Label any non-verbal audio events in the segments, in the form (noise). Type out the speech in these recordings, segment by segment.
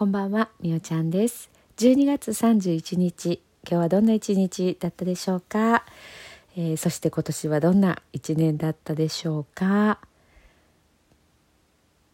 こんばんは、みおちゃんです。12月31日、今日はどんな一日だったでしょうか、えー、そして今年はどんな一年だったでしょうか？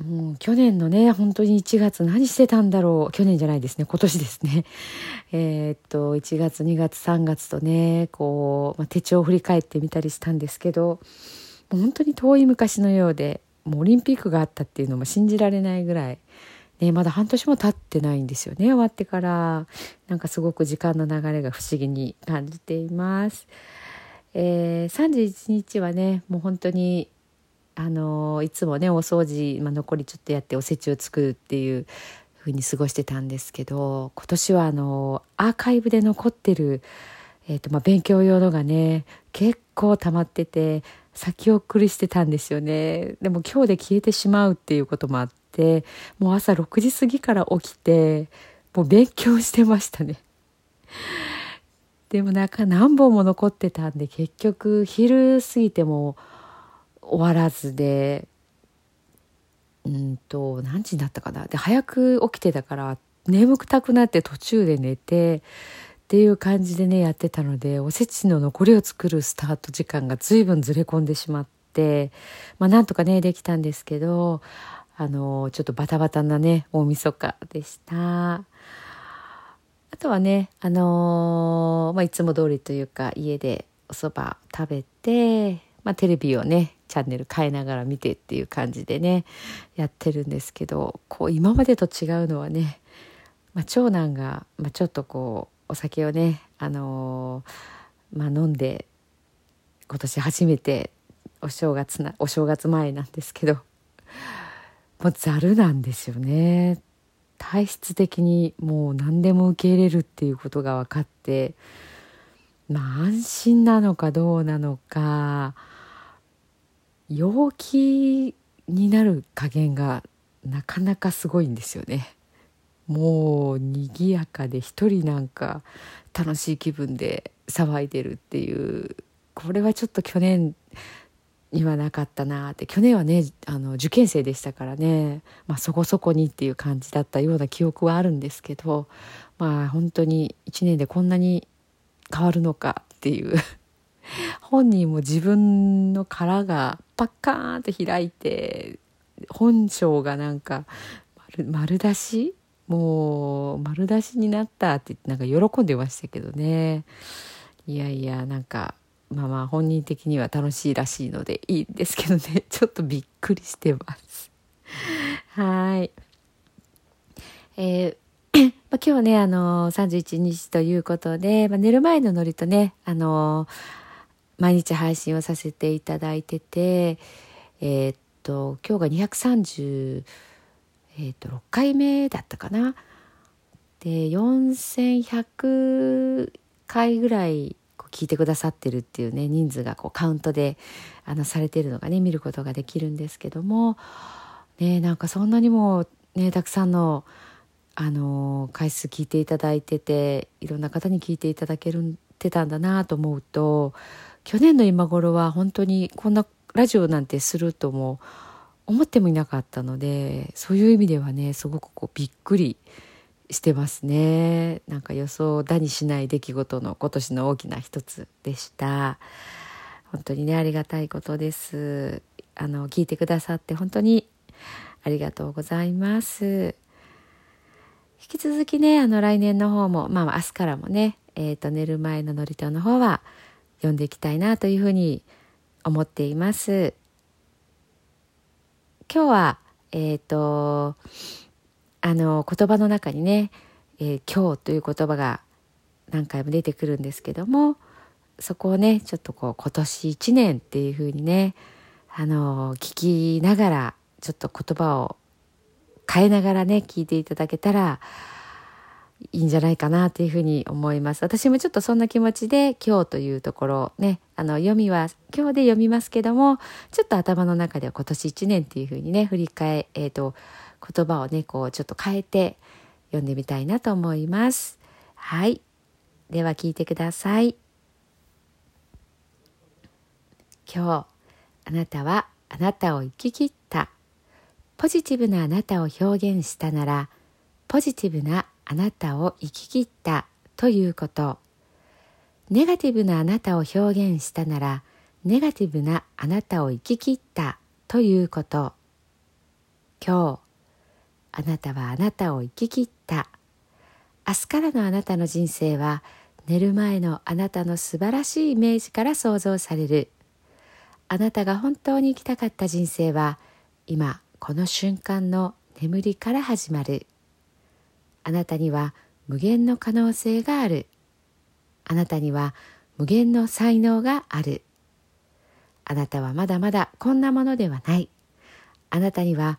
もう去年のね、本当に1月何してたんだろう？去年じゃないですね、今年ですね。(laughs) えー、っと、1月、2月、3月とね、こう、まあ、手帳を振り返ってみたりしたんですけど、もう本当に遠い昔のようで、もうオリンピックがあったっていうのも信じられないぐらい、ね、まだ半年も経ってないんですよね終わってからなんかすごく時間の流れが不思議に感じています。えー、31日はねもう本当にあのいつもねお掃除、まあ、残りちょっとやっておせちを作るっていう風に過ごしてたんですけど今年はあのアーカイブで残ってる、えーとまあ、勉強用のがね結構溜まってて先送りしてたんですよねでも今日で消えてしまうっていうこともあってもう朝6時過ぎから起きてもう勉強してましたね。(laughs) でもなんか何本も残ってたんで結局昼過ぎても終わらずでうんと何時になったかな。で早く起きてたから眠くたくなって途中で寝てっていう感じでねやってたのでおせちの残りを作るスタート時間が随分ずれ込んでしまってまあなんとかねできたんですけどあのちょっとバタバタなね大晦日でした。あとはねあのまあ、いつも通りというか家でおそば食べて、まあ、テレビをねチャンネル変えながら見てっていう感じでねやってるんですけどこう今までと違うのはね、まあ、長男が、まあ、ちょっとこうお酒をね、あのー、まあ、飲んで今年初めてお正月なお正月前なんですけどもうざるなんですよね体質的にもう何でも受け入れるっていうことが分かってまあ安心なのかどうなのか陽気になる加減がなかなかすごいんですよね。もう賑やかで一人なんか楽しい気分で騒いでるっていうこれはちょっと去年にはなかったなって去年はねあの受験生でしたからね、まあ、そこそこにっていう感じだったような記憶はあるんですけどまあ本当に1年でこんなに変わるのかっていう。(laughs) 本人も自分の殻がパッカーンって開いて本性がなんか丸丸出し？もう丸出しになったってなんか喜んでましたけどね。いやいやなんかまあまあ本人的には楽しいらしいのでいいんですけどね。ちょっとびっくりしてます。はい。えー (clears throat) まあ、今日ねあの31日ということで、まあ、寝る前のノリとねあの毎日配信をさせていただいててえー、っと今日が230えー、と6回目だったかな？で4100回ぐらい聞いてくださってるっていうね人数がこうカウントであのされてるのがね見ることができるんですけども、ね、なんかそんなにも、ね、たくさんの、あの回数聞いていただいてていろんな方に聞いていただけるてたんだなと思うと去年の今頃は本当にこんなラジオなんてするとも思ってもいなかったのでそういう意味ではねすごくこうびっくりしてますね。なんか予想だにしない出来事の今年の大きな一つでした。本当にねありがたいことです。あの聞いてくださって本当にありがとうございます。引き続きねあの来年の方もまあ明日からもねえっ、ー、と寝る前の祝詞の方は読んでいきたいなというふうに思っています。今日は、えっ、ー、と、あの、言葉の中にね、えー、今日という言葉が何回も出てくるんですけども、そこをね、ちょっとこう、今年一年っていうふうにね、あの、聞きながら、ちょっと言葉を変えながらね、聞いていただけたら、いいんじゃないかなというふうに思います。私もちょっとそんな気持ちで今日というところね、あの読みは今日で読みますけども、ちょっと頭の中では今年1年っていうふうにね、振り返、えっ、ー、と、言葉をね、こうちょっと変えて読んでみたいなと思います。はい。では聞いてください。今日、あなたはあなたを生き切った。ポジティブなあなたを表現したなら、ポジティブなあなたを生き切ったということネガティブなあなたを表現したならネガティブなあなたを生き切ったということ今日あなたはあなたを生き切った。明日からのあなたの人生は寝る前のあなたの素晴らしいイメージから想像される。あなたが本当に生きたかった人生は今この瞬間の眠りから始まる。あなたには無限の可能性がある。あなたには無限の才能がある。あなたはまだまだこんなものではない。あなたには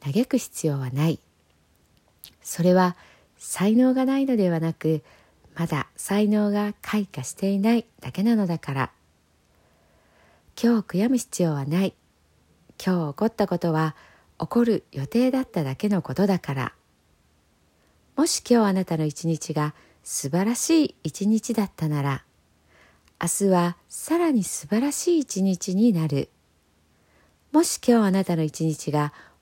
嘆く必要はない。それは才能がないのではなくまだ才能が開花していないだけなのだから。今日悔やむ必要はない。今日起こったことは起こる予定だっただけのことだから。もし今日あなたの一日が素晴らしい一日だったなら明日はさらに素晴らしい一日になる。もし今日あなたの一日が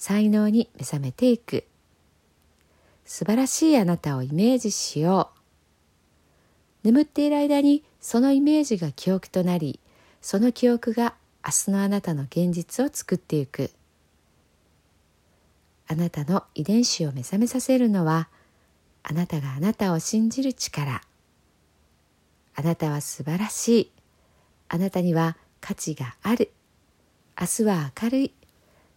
才能に目覚めていく。素晴らしいあなたをイメージしよう。眠っている間にそのイメージが記憶となりその記憶が明日のあなたの現実を作っていく。あなたの遺伝子を目覚めさせるのはあなたがあなたを信じる力。あなたは素晴らしい。あなたには価値がある。明日は明るい。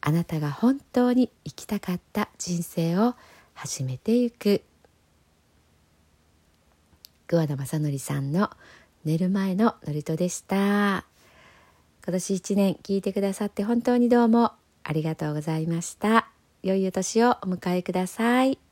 あなたが本当に生きたかった人生を始めていく。桑田正則さんの寝る前の祝詞でした。今年1年聞いてくださって本当にどうもありがとうございました。良いお年をお迎えください。